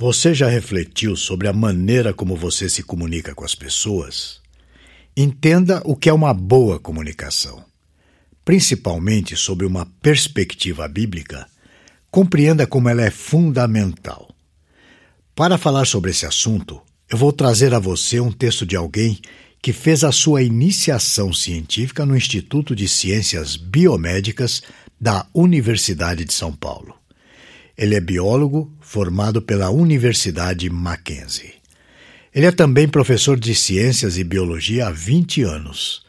Você já refletiu sobre a maneira como você se comunica com as pessoas? Entenda o que é uma boa comunicação. Principalmente sobre uma perspectiva bíblica, compreenda como ela é fundamental. Para falar sobre esse assunto, eu vou trazer a você um texto de alguém que fez a sua iniciação científica no Instituto de Ciências Biomédicas da Universidade de São Paulo. Ele é biólogo formado pela Universidade Mackenzie. Ele é também professor de Ciências e Biologia há 20 anos.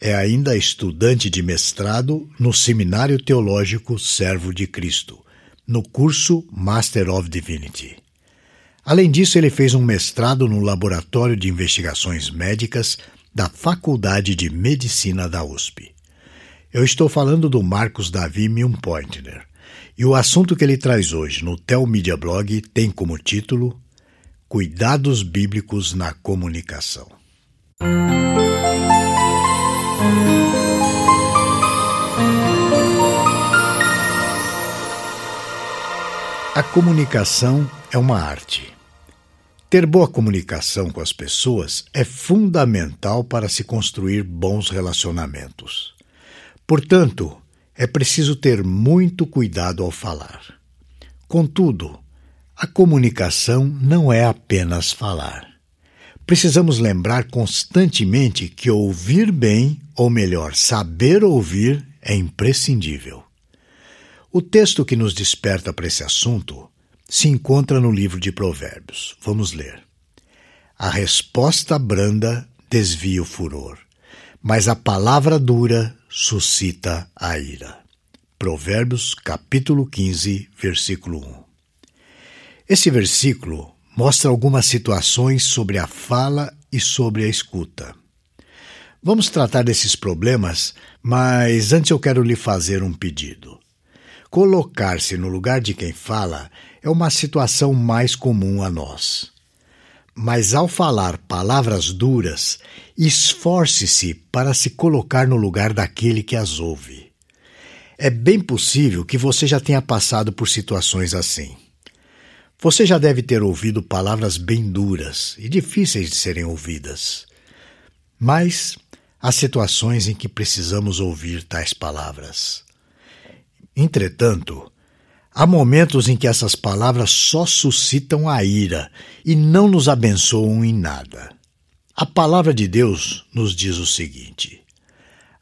É ainda estudante de mestrado no Seminário Teológico Servo de Cristo, no curso Master of Divinity. Além disso, ele fez um mestrado no Laboratório de Investigações Médicas da Faculdade de Medicina da USP. Eu estou falando do Marcos Davi Milpointner. E o assunto que ele traz hoje no Tel Media Blog tem como título Cuidados Bíblicos na Comunicação. A comunicação é uma arte. Ter boa comunicação com as pessoas é fundamental para se construir bons relacionamentos. Portanto, é preciso ter muito cuidado ao falar. Contudo, a comunicação não é apenas falar. Precisamos lembrar constantemente que ouvir bem, ou melhor, saber ouvir, é imprescindível. O texto que nos desperta para esse assunto se encontra no livro de Provérbios. Vamos ler. A resposta branda desvia o furor, mas a palavra dura suscita a ira. Provérbios capítulo 15, versículo 1. Esse versículo mostra algumas situações sobre a fala e sobre a escuta. Vamos tratar desses problemas, mas antes eu quero lhe fazer um pedido. Colocar-se no lugar de quem fala é uma situação mais comum a nós. Mas ao falar palavras duras, esforce-se para se colocar no lugar daquele que as ouve. É bem possível que você já tenha passado por situações assim. Você já deve ter ouvido palavras bem duras e difíceis de serem ouvidas. Mas há situações em que precisamos ouvir tais palavras. Entretanto, Há momentos em que essas palavras só suscitam a ira e não nos abençoam em nada. A palavra de Deus nos diz o seguinte: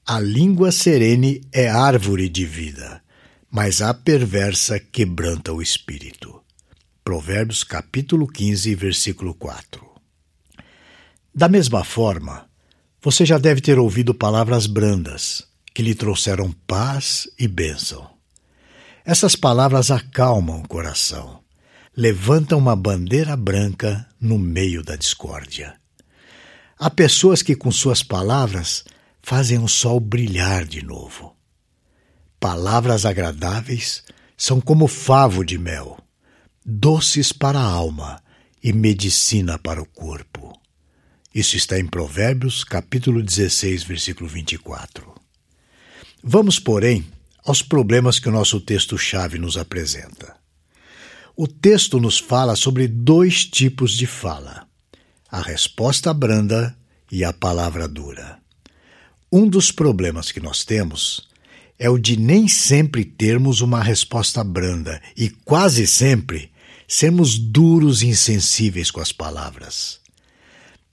A língua serene é árvore de vida, mas a perversa quebranta o espírito. Provérbios capítulo 15, versículo 4. Da mesma forma, você já deve ter ouvido palavras brandas que lhe trouxeram paz e bênção. Essas palavras acalmam o coração, levantam uma bandeira branca no meio da discórdia. Há pessoas que, com suas palavras, fazem o sol brilhar de novo. Palavras agradáveis são como favo de mel, doces para a alma e medicina para o corpo. Isso está em Provérbios, capítulo 16, versículo 24. Vamos, porém, aos problemas que o nosso texto-chave nos apresenta. O texto nos fala sobre dois tipos de fala: a resposta branda e a palavra dura. Um dos problemas que nós temos é o de nem sempre termos uma resposta branda e quase sempre sermos duros e insensíveis com as palavras.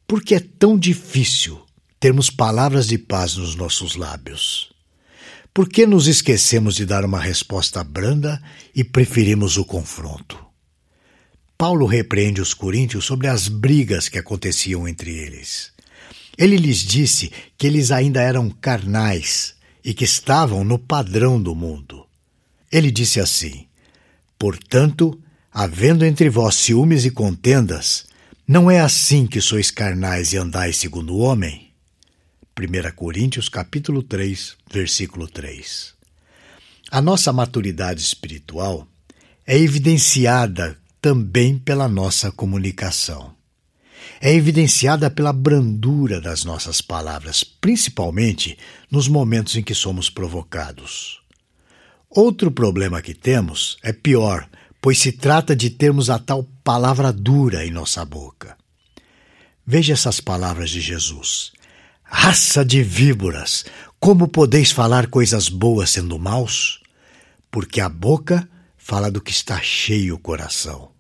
Por que é tão difícil termos palavras de paz nos nossos lábios? Por que nos esquecemos de dar uma resposta branda e preferimos o confronto? Paulo repreende os coríntios sobre as brigas que aconteciam entre eles. Ele lhes disse que eles ainda eram carnais e que estavam no padrão do mundo. Ele disse assim: Portanto, havendo entre vós ciúmes e contendas, não é assim que sois carnais e andais segundo o homem? 1 Coríntios capítulo 3, versículo 3. A nossa maturidade espiritual é evidenciada também pela nossa comunicação. É evidenciada pela brandura das nossas palavras, principalmente nos momentos em que somos provocados. Outro problema que temos é pior, pois se trata de termos a tal palavra dura em nossa boca. Veja essas palavras de Jesus. Raça de víboras, como podeis falar coisas boas sendo maus? Porque a boca fala do que está cheio o coração.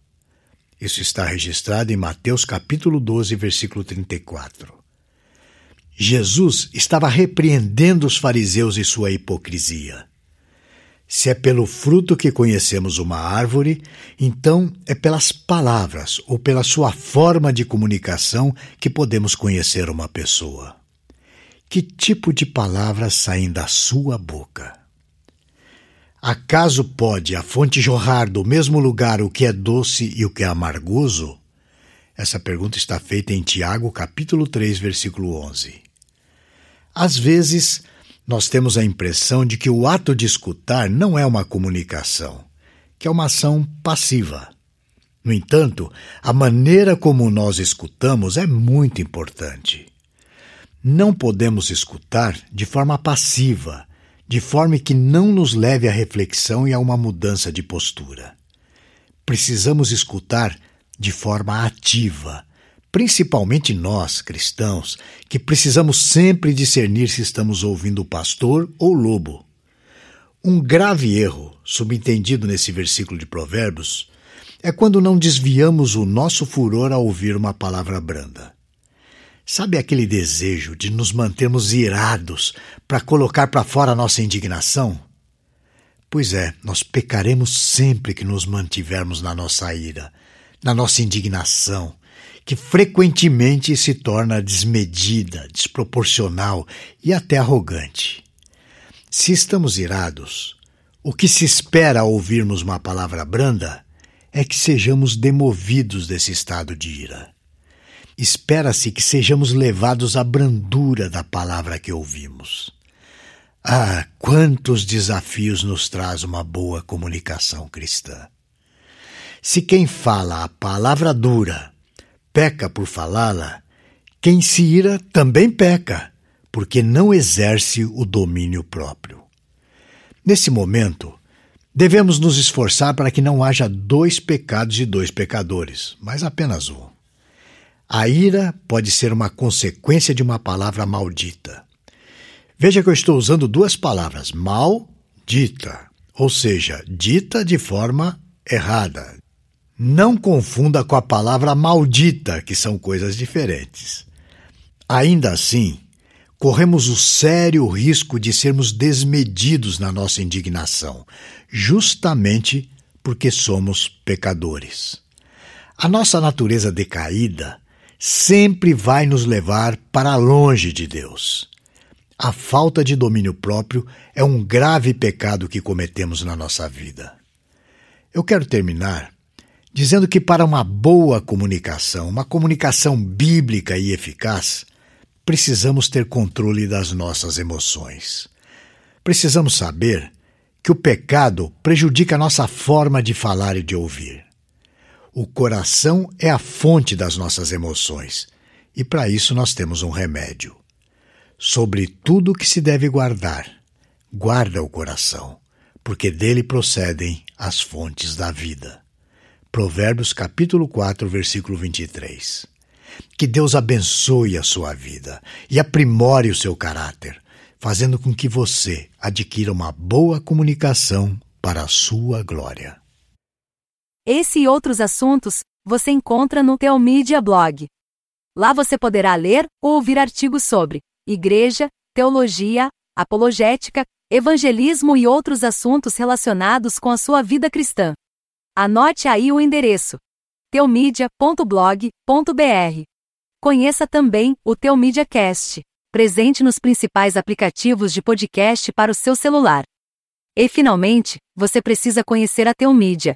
Isso está registrado em Mateus capítulo 12, versículo 34. Jesus estava repreendendo os fariseus e sua hipocrisia. Se é pelo fruto que conhecemos uma árvore, então é pelas palavras ou pela sua forma de comunicação que podemos conhecer uma pessoa. Que tipo de palavras saem da sua boca? Acaso pode a fonte jorrar do mesmo lugar o que é doce e o que é amargoso? Essa pergunta está feita em Tiago, capítulo 3, versículo 11. Às vezes, nós temos a impressão de que o ato de escutar não é uma comunicação, que é uma ação passiva. No entanto, a maneira como nós escutamos é muito importante. Não podemos escutar de forma passiva, de forma que não nos leve à reflexão e a uma mudança de postura. Precisamos escutar de forma ativa, principalmente nós, cristãos, que precisamos sempre discernir se estamos ouvindo o pastor ou o lobo. Um grave erro, subentendido nesse versículo de Provérbios, é quando não desviamos o nosso furor ao ouvir uma palavra branda. Sabe aquele desejo de nos mantermos irados para colocar para fora a nossa indignação? Pois é, nós pecaremos sempre que nos mantivermos na nossa ira, na nossa indignação, que frequentemente se torna desmedida, desproporcional e até arrogante. Se estamos irados, o que se espera ao ouvirmos uma palavra branda é que sejamos demovidos desse estado de ira. Espera-se que sejamos levados à brandura da palavra que ouvimos. Ah, quantos desafios nos traz uma boa comunicação cristã! Se quem fala a palavra dura peca por falá-la, quem se ira também peca, porque não exerce o domínio próprio. Nesse momento, devemos nos esforçar para que não haja dois pecados e dois pecadores, mas apenas um. A ira pode ser uma consequência de uma palavra maldita. Veja que eu estou usando duas palavras, maldita, ou seja, dita de forma errada, não confunda com a palavra maldita, que são coisas diferentes. Ainda assim, corremos o sério risco de sermos desmedidos na nossa indignação, justamente porque somos pecadores. A nossa natureza decaída sempre vai nos levar para longe de Deus. A falta de domínio próprio é um grave pecado que cometemos na nossa vida. Eu quero terminar dizendo que para uma boa comunicação, uma comunicação bíblica e eficaz, precisamos ter controle das nossas emoções. Precisamos saber que o pecado prejudica a nossa forma de falar e de ouvir. O coração é a fonte das nossas emoções e para isso nós temos um remédio. Sobre tudo que se deve guardar, guarda o coração, porque dele procedem as fontes da vida. Provérbios capítulo 4, versículo 23. Que Deus abençoe a sua vida e aprimore o seu caráter, fazendo com que você adquira uma boa comunicação para a sua glória. Esse e outros assuntos você encontra no Teomídia Blog. Lá você poderá ler ou ouvir artigos sobre igreja, teologia, apologética, evangelismo e outros assuntos relacionados com a sua vida cristã. Anote aí o endereço: teomídia.blog.br. Conheça também o Teomídia Cast, presente nos principais aplicativos de podcast para o seu celular. E finalmente, você precisa conhecer a Teomídia,